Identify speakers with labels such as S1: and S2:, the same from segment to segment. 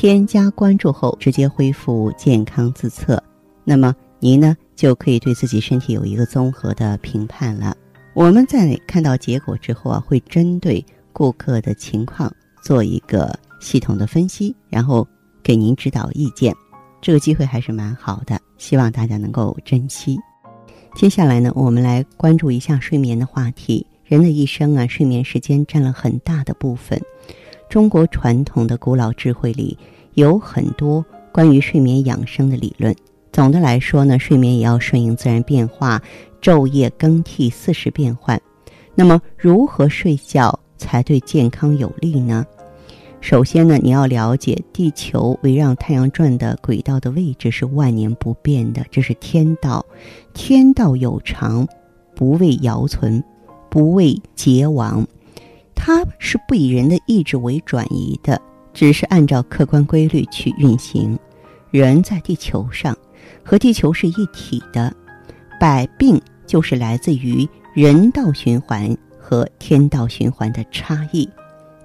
S1: 添加关注后，直接恢复健康自测，那么您呢就可以对自己身体有一个综合的评判了。我们在看到结果之后啊，会针对顾客的情况做一个系统的分析，然后给您指导意见。这个机会还是蛮好的，希望大家能够珍惜。接下来呢，我们来关注一下睡眠的话题。人的一生啊，睡眠时间占了很大的部分。中国传统的古老智慧里有很多关于睡眠养生的理论。总的来说呢，睡眠也要顺应自然变化，昼夜更替，四时变换。那么，如何睡觉才对健康有利呢？首先呢，你要了解地球围绕太阳转的轨道的位置是万年不变的，这是天道。天道有常，不为尧存，不为桀亡。它是不以人的意志为转移的，只是按照客观规律去运行。人在地球上，和地球是一体的，百病就是来自于人道循环和天道循环的差异。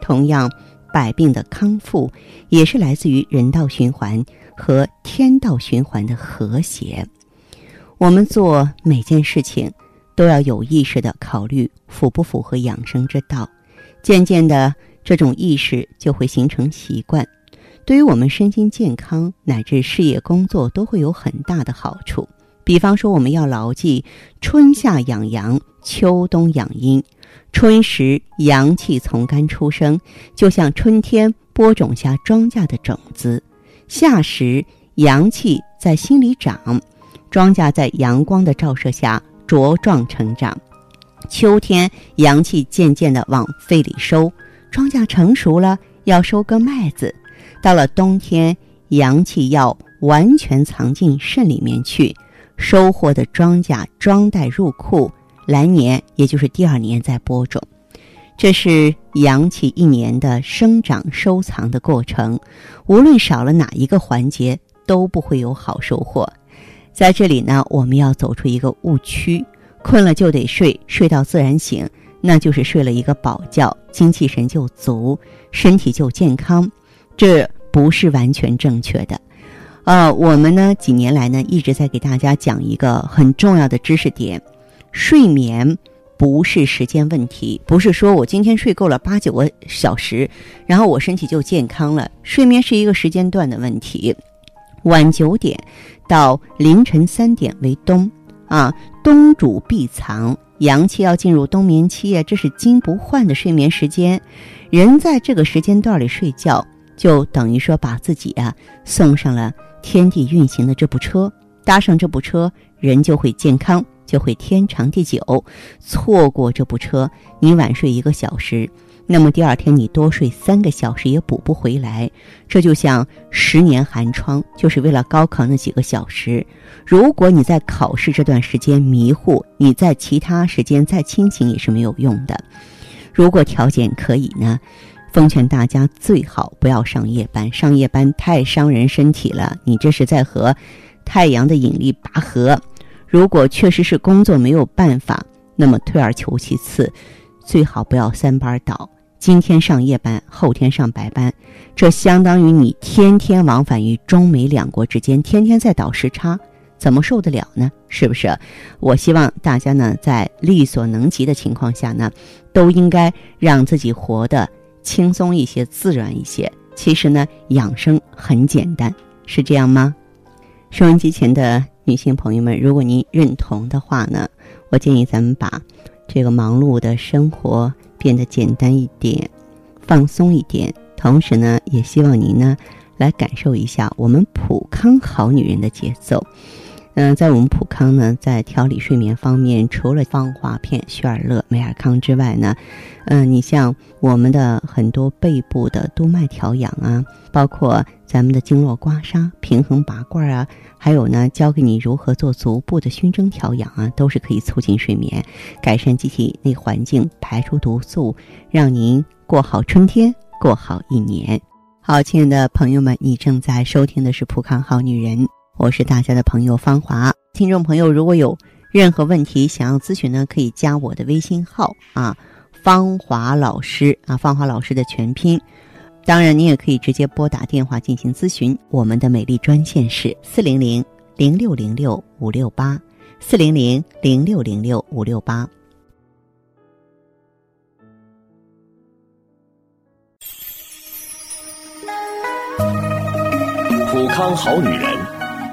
S1: 同样，百病的康复也是来自于人道循环和天道循环的和谐。我们做每件事情，都要有意识的考虑符不符合养生之道。渐渐的，这种意识就会形成习惯，对于我们身心健康乃至事业工作都会有很大的好处。比方说，我们要牢记：春夏养阳，秋冬养阴。春时阳气从肝出生，就像春天播种下庄稼的种子；夏时阳气在心里长，庄稼在阳光的照射下茁壮成长。秋天阳气渐渐的往肺里收，庄稼成熟了，要收割麦子；到了冬天，阳气要完全藏进肾里面去，收获的庄稼装袋入库，来年也就是第二年再播种。这是阳气一年的生长收藏的过程，无论少了哪一个环节，都不会有好收获。在这里呢，我们要走出一个误区。困了就得睡，睡到自然醒，那就是睡了一个饱觉，精气神就足，身体就健康，这不是完全正确的。呃，我们呢几年来呢一直在给大家讲一个很重要的知识点：睡眠不是时间问题，不是说我今天睡够了八九个小时，然后我身体就健康了。睡眠是一个时间段的问题，晚九点到凌晨三点为冬。啊，冬主必藏，阳气要进入冬眠期啊，这是金不换的睡眠时间。人在这个时间段里睡觉，就等于说把自己啊送上了天地运行的这部车，搭上这部车，人就会健康，就会天长地久。错过这部车，你晚睡一个小时。那么第二天你多睡三个小时也补不回来，这就像十年寒窗，就是为了高考那几个小时。如果你在考试这段时间迷糊，你在其他时间再清醒也是没有用的。如果条件可以呢，奉劝大家最好不要上夜班，上夜班太伤人身体了。你这是在和太阳的引力拔河。如果确实是工作没有办法，那么退而求其次，最好不要三班倒。今天上夜班，后天上白班，这相当于你天天往返于中美两国之间，天天在倒时差，怎么受得了呢？是不是？我希望大家呢，在力所能及的情况下呢，都应该让自己活得轻松一些、自然一些。其实呢，养生很简单，是这样吗？收音机前的女性朋友们，如果您认同的话呢，我建议咱们把这个忙碌的生活。变得简单一点，放松一点，同时呢，也希望您呢来感受一下我们普康好女人的节奏。嗯，在我们普康呢，在调理睡眠方面，除了芳华片、雪尔乐、美尔康之外呢，嗯，你像我们的很多背部的督脉调养啊，包括咱们的经络刮痧、平衡拔罐啊，还有呢，教给你如何做足部的熏蒸调养啊，都是可以促进睡眠、改善机体内环境、排出毒素，让您过好春天，过好一年。好，亲爱的朋友们，你正在收听的是《普康好女人》。我是大家的朋友芳华，听众朋友如果有任何问题想要咨询呢，可以加我的微信号啊，芳华老师啊，芳华老师的全拼。当然，你也可以直接拨打电话进行咨询，我们的美丽专线是四零零零六零六五六八，四零零零六零六五六八。
S2: 普康好女人。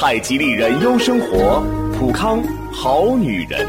S2: 太极丽人优生活，普康好女人。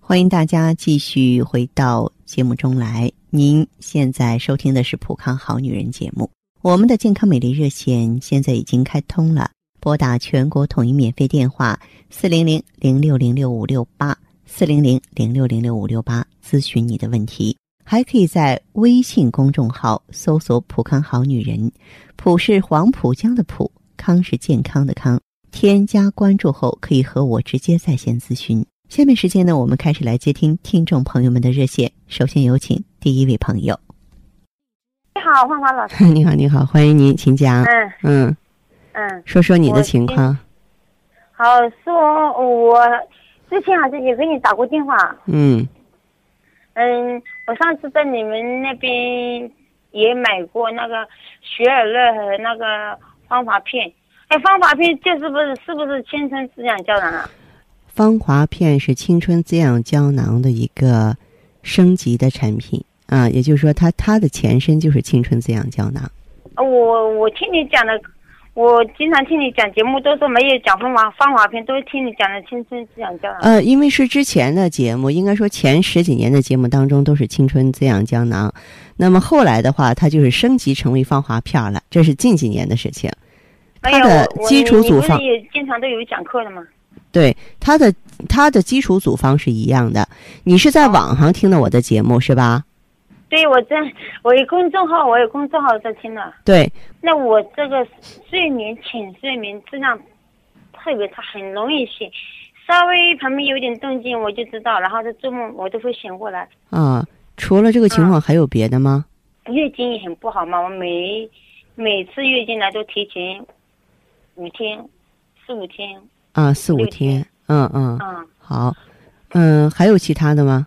S1: 欢迎大家继续回到节目中来。您现在收听的是《普康好女人》节目。我们的健康美丽热线现在已经开通了，拨打全国统一免费电话四零零零六零六五六八四零零零六零六五六八咨询你的问题。还可以在微信公众号搜索“浦康好女人”，浦是黄浦江的浦，康是健康的康。添加关注后，可以和我直接在线咨询。下面时间呢，我们开始来接听听众朋友们的热线。首先有请第一位朋友。
S3: 你好，芳华老师。
S1: 你好，你好，欢迎您，请讲。
S3: 嗯
S1: 嗯
S3: 嗯，
S1: 说说你的情况。
S3: 好，说我之前好像也给你打过电话。
S1: 嗯。
S3: 嗯，我上次在你们那边也买过那个雪尔乐和那个芳华片。哎，芳华片就是不是是不是青春滋养胶囊啊？
S1: 芳华片是青春滋养胶囊的一个升级的产品啊，也就是说，它它的前身就是青春滋养胶囊。
S3: 我我听你讲的。我经常听你讲节目，都是没有讲芳华芳华片，都是听你讲的青春滋养胶囊。
S1: 呃，因为是之前的节目，应该说前十几年的节目当中都是青春滋养胶囊，那么后来的话，它就是升级成为芳华片了，这是近几年的事情。它的基础组方
S3: 也经常都有讲课的吗？
S1: 对，它的它的基础组方是一样的。你是在网上听的我的节目是吧？
S3: 对，我在，我有公众号，我有公众号在听了。
S1: 对，
S3: 那我这个睡眠浅睡眠质量特别差，很容易醒，稍微旁边有点动静我就知道，然后在做梦我都会醒过来。
S1: 啊，除了这个情况还有别的吗？
S3: 月经也很不好嘛，我每每次月经来都提前五天，四五天。
S1: 啊，四五
S3: 天。
S1: 嗯
S3: 嗯。嗯。
S1: 好，嗯，还有其他的吗？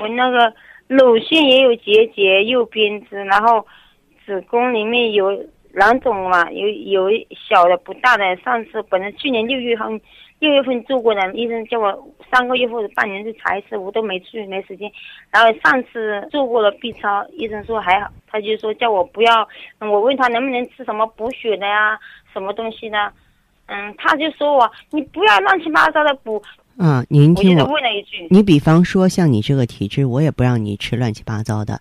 S3: 我那个。乳腺也有结节，又编织，然后子宫里面有囊肿嘛，有有小的不大的。上次本来去年六月份六月份做过的，医生叫我三个月或者半年去查一次，我都没去，没时间。然后上次做过了 B 超，医生说还好，他就说叫我不要。我问他能不能吃什么补血的呀，什么东西的？嗯，他就说我你不要乱七八糟的补。
S1: 啊，您听我，
S3: 问了一句，
S1: 你比方说像你这个体质，我也不让你吃乱七八糟的。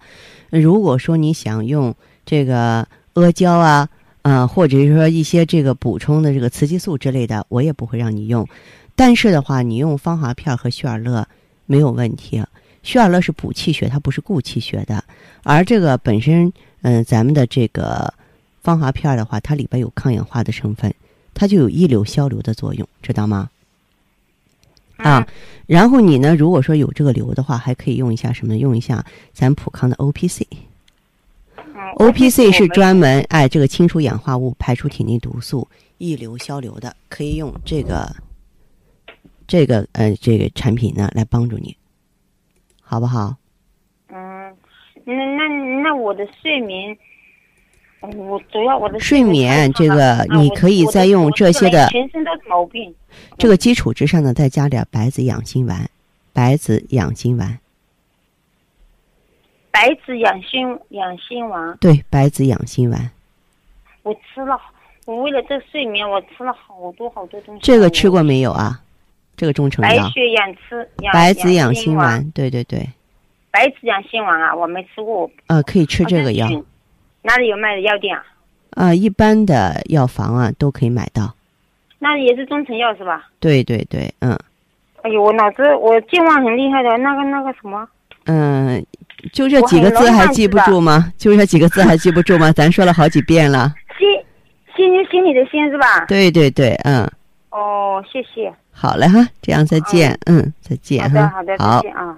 S1: 如果说你想用这个阿胶啊，呃，或者是说一些这个补充的这个雌激素之类的，我也不会让你用。但是的话，你用芳华片和旭尔乐没有问题。血尔乐是补气血，它不是固气血的。而这个本身，嗯，咱们的这个芳华片的话，它里边有抗氧化的成分，它就有一流消流的作用，知道吗？啊，然后你呢？如果说有这个瘤的话，还可以用一下什么？用一下咱普康的 O P C。O P C 是专门哎，这个清除氧化物、排出体内毒素、溢流消流的，可以用这个这个呃这个产品呢来帮助你，好不好？
S3: 嗯，那那那我的睡眠，我主要我的
S1: 睡眠这个你可以再用这些的
S3: 全身都是毛病。
S1: 这个基础之上呢，再加点白子养心丸，白子养心丸，
S3: 白子养心养心丸，
S1: 对，白子养心丸，
S3: 我吃了，我为了这睡眠，我吃了好多好多东西。
S1: 这个吃过没有啊？这个中成药，
S3: 白血养吃养
S1: 白子养
S3: 心
S1: 丸，对对对，
S3: 白子养心丸啊，我没吃过。
S1: 呃，可以吃这个药，
S3: 哪里有卖的药店啊？
S1: 呃，一般的药房啊都可以买到，
S3: 那也是中成药是吧？
S1: 对对对，嗯
S3: 哎呦，我脑子我健忘很厉害的，那个那个什么，
S1: 嗯，就这几个字还记不住吗？就这几个字还记不住吗？咱说了好几遍了，
S3: 心心就心里的心是吧？
S1: 对对对，嗯，
S3: 哦，谢谢。
S1: 好嘞哈，这样再见，嗯，再见
S3: 好的
S1: 哈，
S3: 好的，
S1: 好
S3: 再见啊。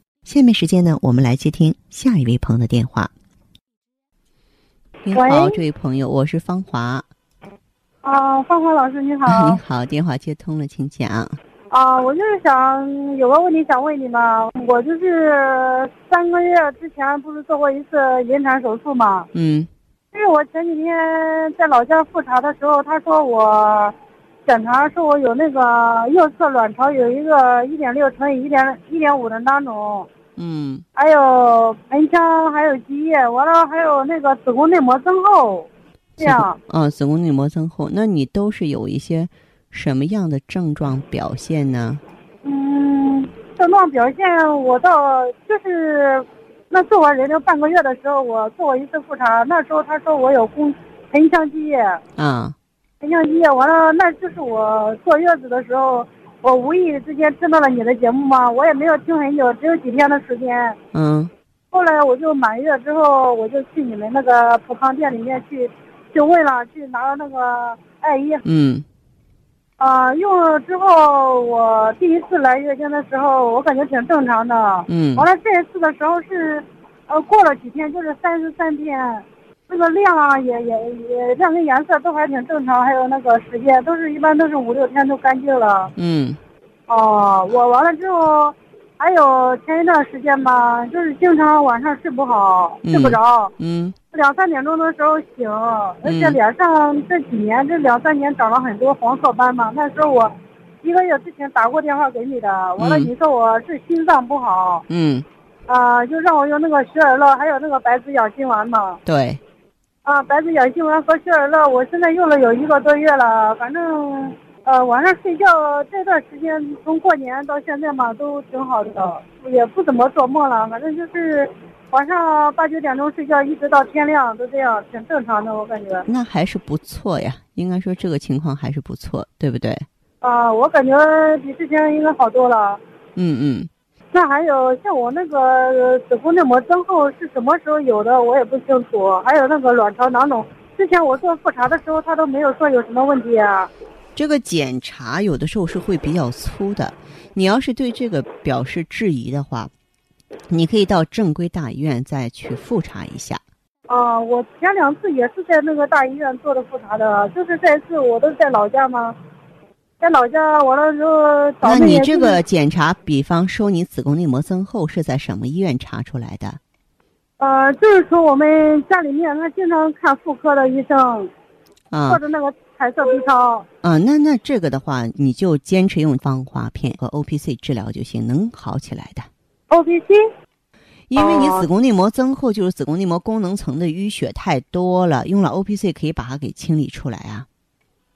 S1: 下面时间呢，我们来接听下一位朋友的电话。你好，这位朋友，我是芳华。
S4: 啊，芳华老师你好
S1: 你
S4: 好。
S1: 好，电话接通了，请讲。
S4: 啊，我就是想有个问题想问你嘛，我就是三个月之前不是做过一次引产手术嘛？
S1: 嗯
S4: 就是我前几天在老家复查的时候，他说我检查说我有那个右侧卵巢有一个一点六乘以一点一点五的囊肿，
S1: 嗯
S4: 还有盆腔，还有积液，完了还有那个子宫内膜增厚，这样。
S1: 啊，子宫内膜增厚，那你都是有一些什么样的症状表现呢？
S4: 嗯，症状表现我到就是那做完人流半个月的时候，我做过一次复查，那时候他说我有宫盆腔积液，
S1: 啊，
S4: 盆腔积液完了，那就是我坐月子的时候，我无意之间听到了你的节目嘛，我也没有听很久，只有几天的时间。
S1: 嗯
S4: 后来我就满月之后，我就去你们那个普康店里面去，去问了，去拿了那个艾叶，
S1: 嗯
S4: 啊、用了之后，我第一次来月经的时候，我感觉挺正常的。
S1: 嗯
S4: 完了这一次的时候是，呃，过了几天就是三十三天，那个量啊也也也量跟颜色都还挺正常，还有那个时间都是一般都是五六天都干净了。
S1: 嗯
S4: 哦，我完了之后，还有前一段时间吧，就是经常晚上睡不好，睡不着，
S1: 嗯
S4: 两三点钟的时候醒，而且
S1: 嗯
S4: 脸上这几年这两三年长了很多黄褐斑嘛。那时候我一个月之前打过电话给你的，完了
S1: 嗯
S4: 你说我是心脏不好，
S1: 嗯，
S4: 啊、就让我用那个雪耳乐还有那个白子养心丸嘛。
S1: 对，
S4: 啊，白子养心丸和雪尔乐，我现在用了有一个多月了，反正呃晚上睡觉这段时间从过年到现在嘛都挺好的，也不怎么做梦了，反正就是晚上八九点钟睡觉，一直到天亮都这样，挺正常的，我感觉。
S1: 那还是不错呀。应该说这个情况还是不错，对不对？
S4: 啊，我感觉比之前应该好多了。
S1: 嗯嗯，
S4: 那还有像我那个呃子宫内膜增厚是什么时候有的，我也不清楚。还有那个卵巢囊肿，之前我做复查的时候，他都没有说有什么问题啊。
S1: 这个检查有的时候是会比较粗的。你要是对这个表示质疑的话，你可以到正规大医院再去复查一下。
S4: 啊，我前两次也是在那个大医院做的复查的，就是这次我都是在老家嘛，在老家完了之后找
S5: 那你这个检查，比方说你子宫内膜增厚是在什么医院查出来的？
S4: 呃，就是说我们家里面他经常看妇科的医生，
S5: 啊
S4: 或者那个彩色 B 超。
S5: 啊，那那这个的话，你就坚持用芳华片和 O P C 治疗就行，能好起来的。
S4: O P C
S5: 因为你
S4: 哦
S5: 子宫内膜增厚，就是子宫内膜功能层的淤血太多了，用了 O P C 可以把它给清理出来啊。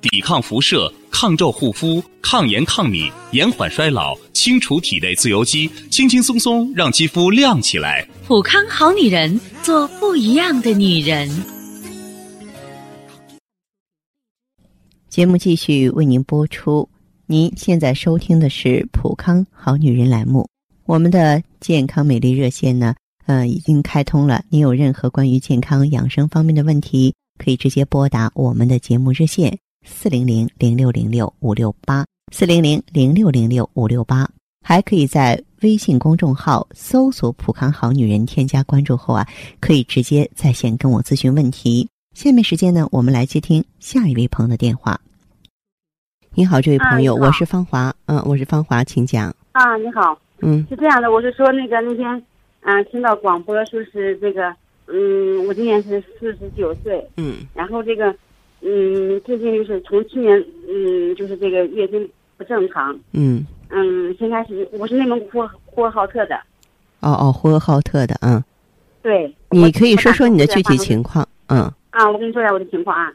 S2: 抵抗辐射，抗皱护肤，抗炎抗敏，延缓衰老，清除体内自由基，轻轻松松让肌肤亮起来。
S6: 普康好女人，做不一样的女人。
S5: 节目继续为您播出。您现在收听的是《普康好女人》栏目，我们的健康美丽热线呢，呃，已经开通了。您有任何关于健康养生方面的问题，可以直接拨打我们的节目热线四零零零六零六五六八四零零零六零六五六八，还可以在微信公众号搜索“普康好女人”，添加关注后啊，可以直接在线跟我咨询问题。下面时间呢，我们来接听下一位朋友的电话。你好，这位朋友，
S7: 啊
S5: 我是芳华，嗯，我是芳华，请讲。
S7: 啊，你好，
S5: 嗯
S7: 是这样的，我是说那个那天，嗯、听到广播说是这个，嗯，我今年是四十九岁，
S5: 嗯
S7: 然后这个，嗯，最近就是从去年，嗯，就是这个月经不正常，
S5: 嗯，
S7: 嗯，先开始我是内蒙古呼呼和浩特的，
S5: 哦哦，呼和浩特的，嗯，
S7: 对，
S5: 你可以说说你的具体情况，嗯，
S7: 啊，我跟你说一下我的情况啊，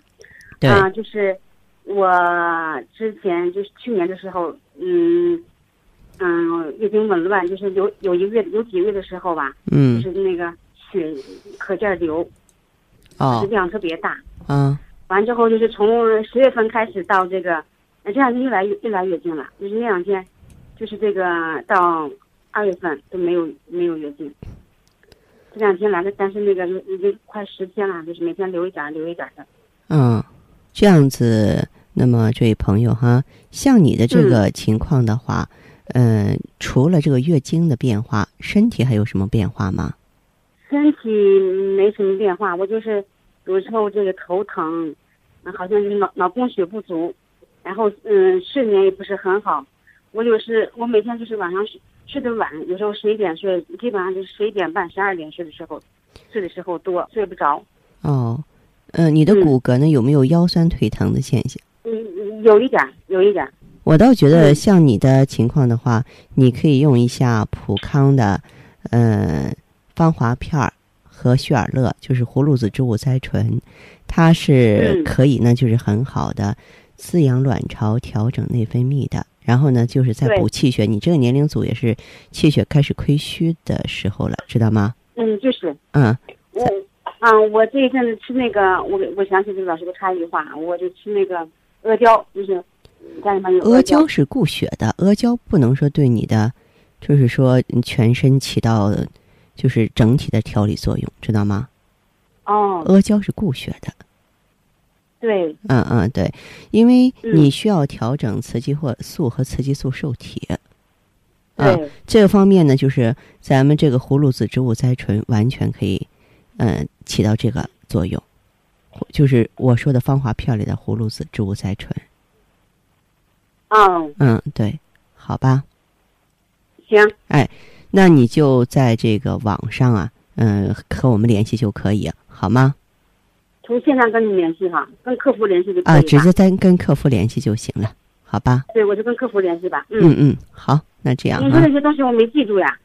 S5: 对，
S7: 啊，就是我之前就是去年的时候，嗯嗯，月经紊乱，就是有有一个月有几个月的时候吧，嗯。就
S5: 嗯，
S7: 是那个血可劲儿流，
S5: 哦，
S7: 量特别大。
S5: 嗯，
S7: 完之后就是从十月份开始到这个，呃这两天又来又来月经了，就是那两天，就是这个到二月份都没有没有月经。这两天来的，但是那个已经快十天了，就是每天流一点儿流一点儿的。
S5: 嗯，这样子，那么这位朋友哈，像你的这个情况的话，嗯、除了这个月经的变化，身体还有什么变化吗？
S7: 身体没什么变化，我就是有时候这个头疼，嗯好像就是脑脑供血不足，然后嗯睡眠也不是很好。我就是我每天就是晚上睡睡得晚，有时候十一点睡，基本上就是十一点半、十二点睡的时候，睡的时候多，睡不着。
S5: 哦，嗯、你的
S7: 嗯
S5: 骨骼呢有没有腰酸腿疼的现象？
S7: 嗯，有一点，有一点。
S5: 我倒觉得
S7: 嗯
S5: 像你的情况的话，你可以用一下普康的，呃，芳华片儿和旭尔乐，就是葫芦籽植物甾醇，它是
S7: 嗯
S5: 可以呢，就是很好的滋养卵巢、调整内分泌的。然后呢，就是在补气血。你这个年龄组也是气血开始亏虚的时候了，知道吗？
S7: 嗯，就是
S5: 嗯，
S7: 我啊，我这一阵子吃那个，我我想起这个老师的插一句话，我就吃那个阿胶，就是家里面有
S5: 阿
S7: 胶
S5: 胶是固血的，阿胶不能说对你的，就是说全身起到就是整体的调理作用，知道吗？
S7: 哦，
S5: 阿胶是固血的，
S7: 对，
S5: 嗯嗯对，因为
S7: 嗯
S5: 你需要调整雌激或素和雌激素受体，啊，这个方面呢，就是咱们这个葫芦籽植物甾醇完全可以，嗯、起到这个作用，就是我说的芳华片里的葫芦籽植物甾醇，
S7: 哦，
S5: 嗯对，好吧。
S7: 行，哎
S5: 那你就在这个网上啊，嗯、和我们联系就可以，好吗？
S7: 从线上跟你联系哈，跟客服联系就可以。
S5: 啊，直接再跟客服联系就行了，好吧？
S7: 对，我就跟客服联系吧。
S5: 嗯
S7: 嗯，
S5: 嗯，好，那这样
S7: 你说
S5: 啊，
S7: 那些东西我没记住呀。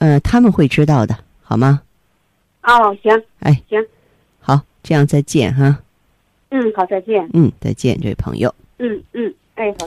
S5: 呃，他们会知道的，好吗？
S7: 哦，行，
S5: 哎，
S7: 行，
S5: 好，这样再见哈，
S7: 嗯，好，再见。
S5: 嗯，再见，这位朋友。
S7: 嗯嗯，哎，好。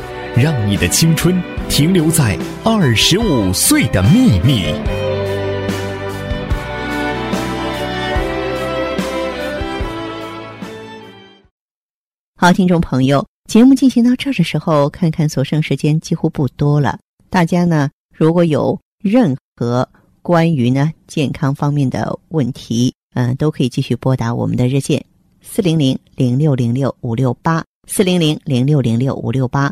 S8: 让你的青春停留在二十五岁的秘密。
S1: 好，听众朋友，节目进行到这儿的时候，看看所剩时间几乎不多了。大家呢，如果有任何关于呢健康方面的问题，嗯，都可以继续拨打我们的热线四零零零六零六五六八四零零零六零六五六八，